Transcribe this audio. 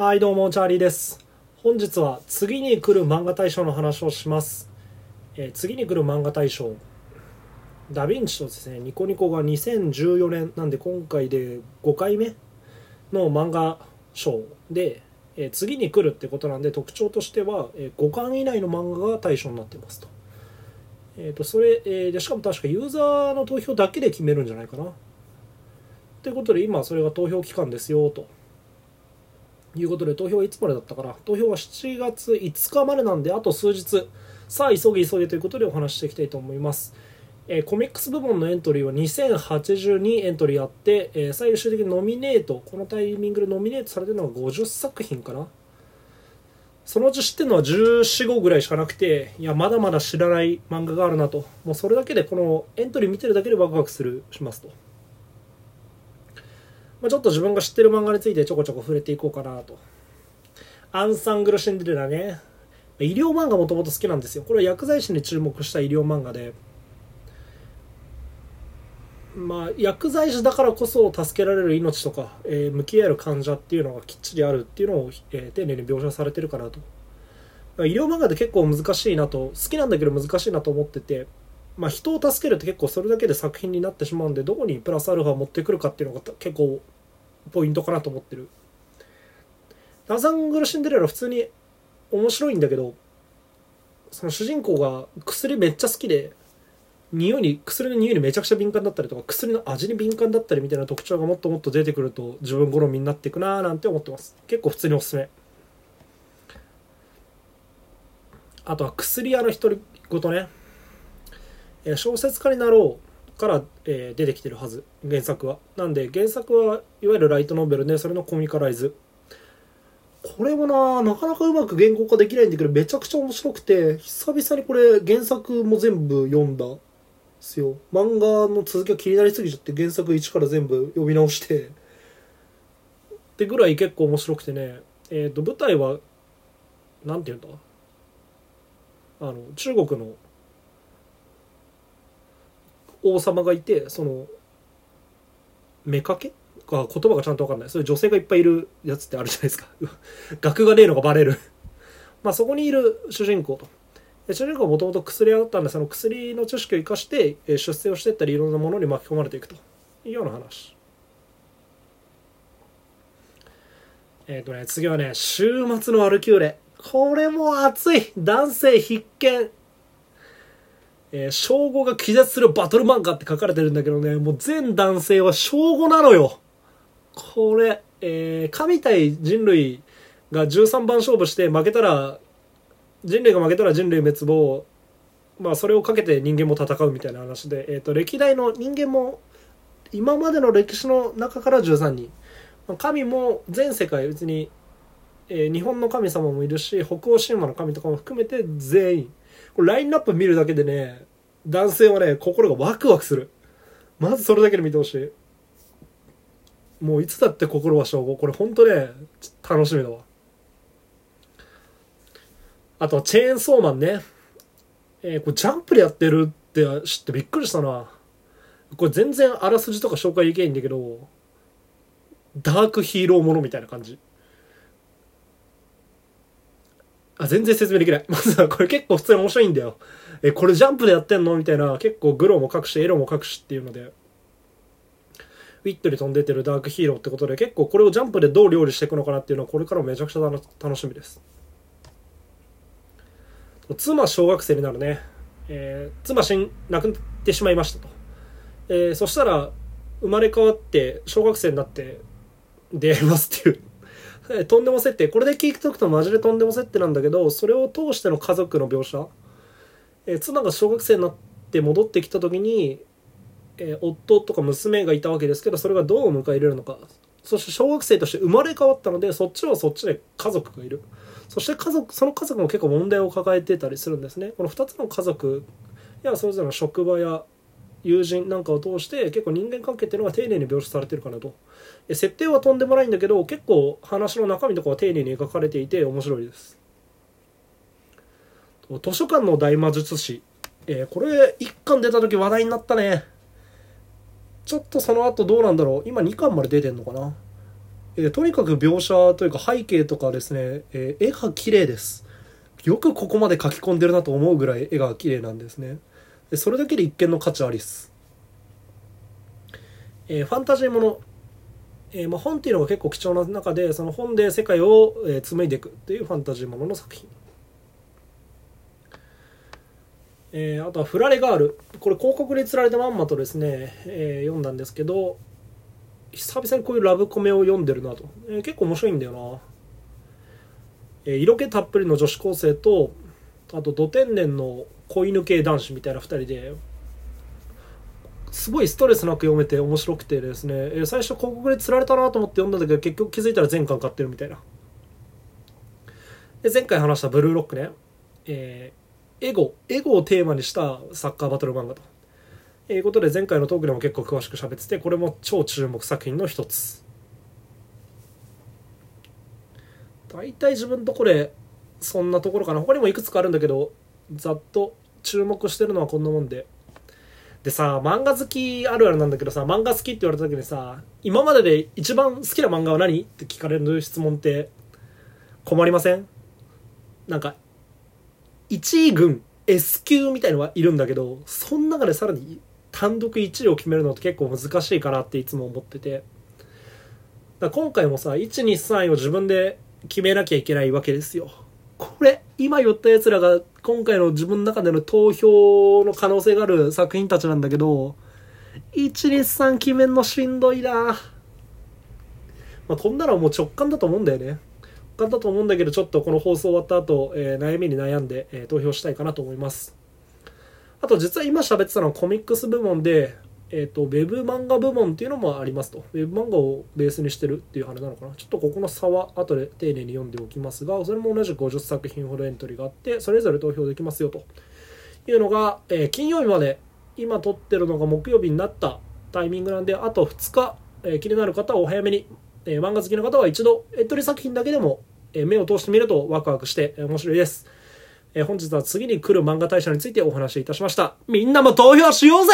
はいどうもチャーリーです。本日は次に来る漫画大賞の話をします、えー次に来る漫画大賞ダヴィンチとですねニコニコが2014年なんで今回で5回目の漫画賞で、えー次に来るってことなんで特徴としては、え5巻以内の漫画が対象になってますと,、えー、とそれ、えーでしかも確かユーザーの投票だけで決めるんじゃないかな。ということで今それが投票期間ですよと。いうことで投票はいつまでだったかな。投票は7月5日までなんであと数日。さあ急げ急げということでお話ししていきたいと思います、えーコミックス部門のエントリーは2082エントリーあって、えー最終的にノミネート。このタイミングでノミネートされてるのが50作品かな。そのうち知ってるのは1415ぐらいしかなくていやまだまだ知らない漫画があるなと。もうそれだけでこのエントリー見てるだけでワクワクするしますと。まあ、ちょっと自分が知ってる漫画についてちょこちょこ触れていこうかなと。アンサングル・シンデレラね。医療漫画もともと好きなんですよ。これは薬剤師に注目した医療漫画で。まあ、薬剤師だからこそ助けられる命とか、えー向き合える患者っていうのがきっちりあるっていうのを、えー丁寧に描写されてるかなと。医療漫画って結構難しいなと、好きなんだけど難しいなと思ってて、まあ、人を助けるって結構それだけで作品になってしまうんでどこにプラスアルファを持ってくるかっていうのが結構ポイントかなと思ってる。ラザングル・シンデレラ普通に面白いんだけどその主人公が薬めっちゃ好きで匂いに薬の匂いにめちゃくちゃ敏感だったりとか薬の味に敏感だったりみたいな特徴がもっともっと出てくると自分好みになっていくなーなんて思ってます。結構普通におすすめ。あとは薬屋の独り言ね。え小説家になろうから、え出てきてるはず原作は。なんで原作はいわゆるライトノベルでそれのコミカライズ。これもななかなかうまく言語化できないんだけどめちゃくちゃ面白くて久々にこれ原作も全部読んだすよ。漫画の続きが気になりすぎちゃって原作1から全部読み直して。ってぐらい結構面白くてね。えっ、と舞台はなんて言うんだ？あの中国の王様がいてその妾か言葉がちゃんと分かんない。そういう女性がいっぱいいるやつってあるじゃないですか。学がねえのがバレる。まあそこにいる主人公と。主人公はもともと薬屋だったんでその薬の知識を生かして出世をしていったりいろんなものに巻き込まれていくと。いうような話。えっ、とね次はね週末のワルキューレ。これも熱い。男性必見。えー、称号が気絶するバトル漫画って書かれてるんだけどね、もう全男性は称号なのよ。これ、えー、神対人類が13番勝負して負けたら、人類が負けたら人類滅亡。まあそれをかけて人間も戦うみたいな話で、えっ、と、歴代の人間も、今までの歴史の中から13人。神も全世界別に、えー日本の神様もいるし、北欧神話の神とかも含めて全員。ラインナップ見るだけでね男性はね心がワクワクする。まずそれだけで見てほしい。もういつだって心は称号これほんとね楽しみだわ。あとはチェーンソーマンね。えーこれジャンプでやってるって知ってびっくりしたな。これ全然あらすじとか紹介できないんだけどダークヒーローものみたいな感じ。あ、全然説明できない。まずはこれ結構普通に面白いんだよ。え、これジャンプでやってんの？みたいな、結構グロも隠し、エロも隠しっていうので、ウィットに飛んでてるダークヒーローってことで、結構これをジャンプでどう料理していくのかなっていうのは、これからもめちゃくちゃ楽しみです。妻小学生になるね。えー妻死ん、亡くなってしまいましたと。えーそしたら、生まれ変わって、小学生になって、出会いますっていう。とんでも設定これで聞いておくとマジでとんでも設定なんだけどそれを通しての家族の描写、えー妻が小学生になって戻ってきた時に、えー夫とか娘がいたわけですけどそれがどう迎え入れるのか。そして小学生として生まれ変わったのでそっちはそっちで家族がいる。そして家族その家族も結構問題を抱えてたりするんですね。この2つの家族やそれぞれの職場や友人なんかを通して結構人間関係っていうのが丁寧に描写されてるかなと。設定はとんでもないんだけど結構話の中身とかは丁寧に描かれていて面白いです。図書館の大魔術師、えーこれ1巻出た時話題になったね。ちょっとその後どうなんだろう。今2巻まで出てんのかな。えーとにかく描写というか背景とかですね、えー絵が綺麗です。よくここまで書き込んでるなと思うぐらい絵が綺麗なんですね。でそれだけで一見の価値ありっす、えーファンタジーもの、えーまあ、本っていうのが結構貴重な中でその本で世界を、えー紡いでいくっていうファンタジーものの作品。えーあとは「フラレガール」これ広告につられたまんまとですね、えー読んだんですけど久々にこういうラブコメを読んでるなと、えー結構面白いんだよな、えー色気たっぷりの女子高生とあとド天然の子犬系男子みたいな2人ですごいストレスなく読めて面白くてですね、えー最初広告につられたなと思って読んだんだけど結局気づいたら全巻買ってるみたいな。で前回話した「ブルーロックね」えーエゴエゴをテーマにしたサッカーバトル漫画と。いうことで前回のトークでも結構詳しく喋っててこれも超注目作品の一つ。大体自分とこれそんなところかな。他にもいくつかあるんだけどざっと注目してるのはこんなもんで。でさ漫画好きあるあるなんだけどさ漫画好きって言われた時にさ今までで一番好きな漫画は何？って聞かれる質問って困りません？なんか1位軍 S 級みたいのはいるんだけどその中でさらに単独1位を決めるのって結構難しいかなっていつも思ってて。だ今回もさ123位を自分で決めなきゃいけないわけですよ。これ今言ったやつらが今回の自分の中での投票の可能性がある作品たちなんだけど123決めんのしんどいな。まあこんなのはもう直感だと思うんだよね。直感だと思うんだけどちょっとこの放送終わった後、えー悩みに悩んで、えー投票したいかなと思います。あと実は今喋ってたのはコミックス部門で、えー、とウェブ漫画部門っていうのもありますと。ウェブ漫画をベースにしてるっていうあれなのかな。ちょっとここの差は後で丁寧に読んでおきますがそれも同じく50作品ほどエントリーがあってそれぞれ投票できますよというのが、えー金曜日まで今撮ってるのが木曜日になったタイミングなんであと2日、えー気になる方はお早めに、えー漫画好きの方は一度エントリー作品だけでも、え目を通してみるとワクワクして面白いです。え本日は次に来る漫画大賞についてお話しいたしました。みんなも投票しようぜ